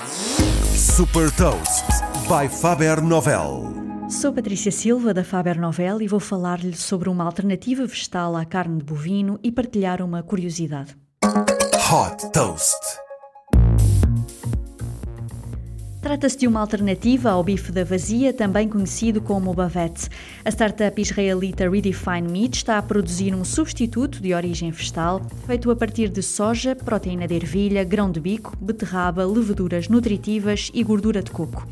Super Toast by Faber Novel. Sou Patrícia Silva da Faber Novel e vou falar-lhe sobre uma alternativa vegetal à carne de bovino e partilhar uma curiosidade. Hot Toast. Trata-se de uma alternativa ao bife da vazia, também conhecido como bavette. A startup israelita Redefine Meat está a produzir um substituto de origem vegetal, feito a partir de soja, proteína de ervilha, grão de bico, beterraba, leveduras nutritivas e gordura de coco.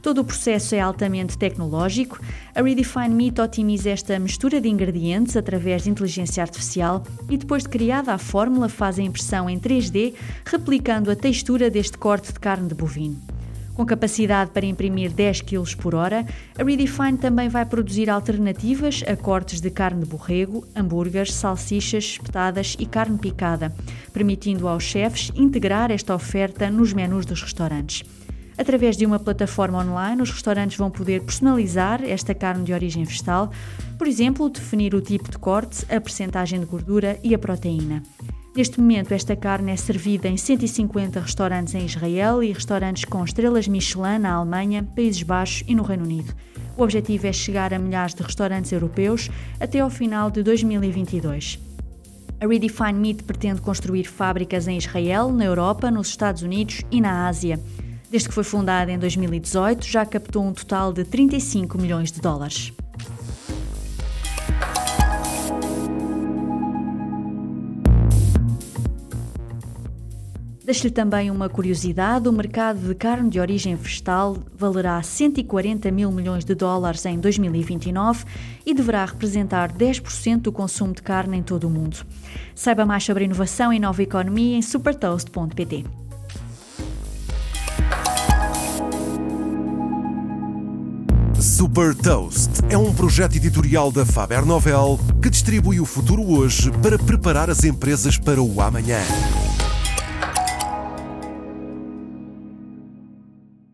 Todo o processo é altamente tecnológico. A Redefine Meat otimiza esta mistura de ingredientes através de inteligência artificial e, depois de criada a fórmula, faz a impressão em 3D, replicando a textura deste corte de carne de bovino. Com capacidade para imprimir 10 kg por hora, a Redefine também vai produzir alternativas a cortes de carne de borrego, hambúrgueres, salsichas espetadas e carne picada, permitindo aos chefes integrar esta oferta nos menus dos restaurantes. Através de uma plataforma online, os restaurantes vão poder personalizar esta carne de origem vegetal, por exemplo, definir o tipo de corte, a percentagem de gordura e a proteína. Neste momento, esta carne é servida em 150 restaurantes em Israel e restaurantes com estrelas Michelin na Alemanha, Países Baixos e no Reino Unido. O objetivo é chegar a milhares de restaurantes europeus até ao final de 2022. A Redefine Meat pretende construir fábricas em Israel, na Europa, nos Estados Unidos e na Ásia. Desde que foi fundada em 2018, já captou um total de 35 milhões de dólares. Deixo-lhe também uma curiosidade: o mercado de carne de origem vegetal valerá 140 mil milhões de dólares em 2029 e deverá representar 10% do consumo de carne em todo o mundo. Saiba mais sobre inovação e nova economia em supertoast.pt. Super Toast é um projeto editorial da Faber Novel que distribui o futuro hoje para preparar as empresas para o amanhã.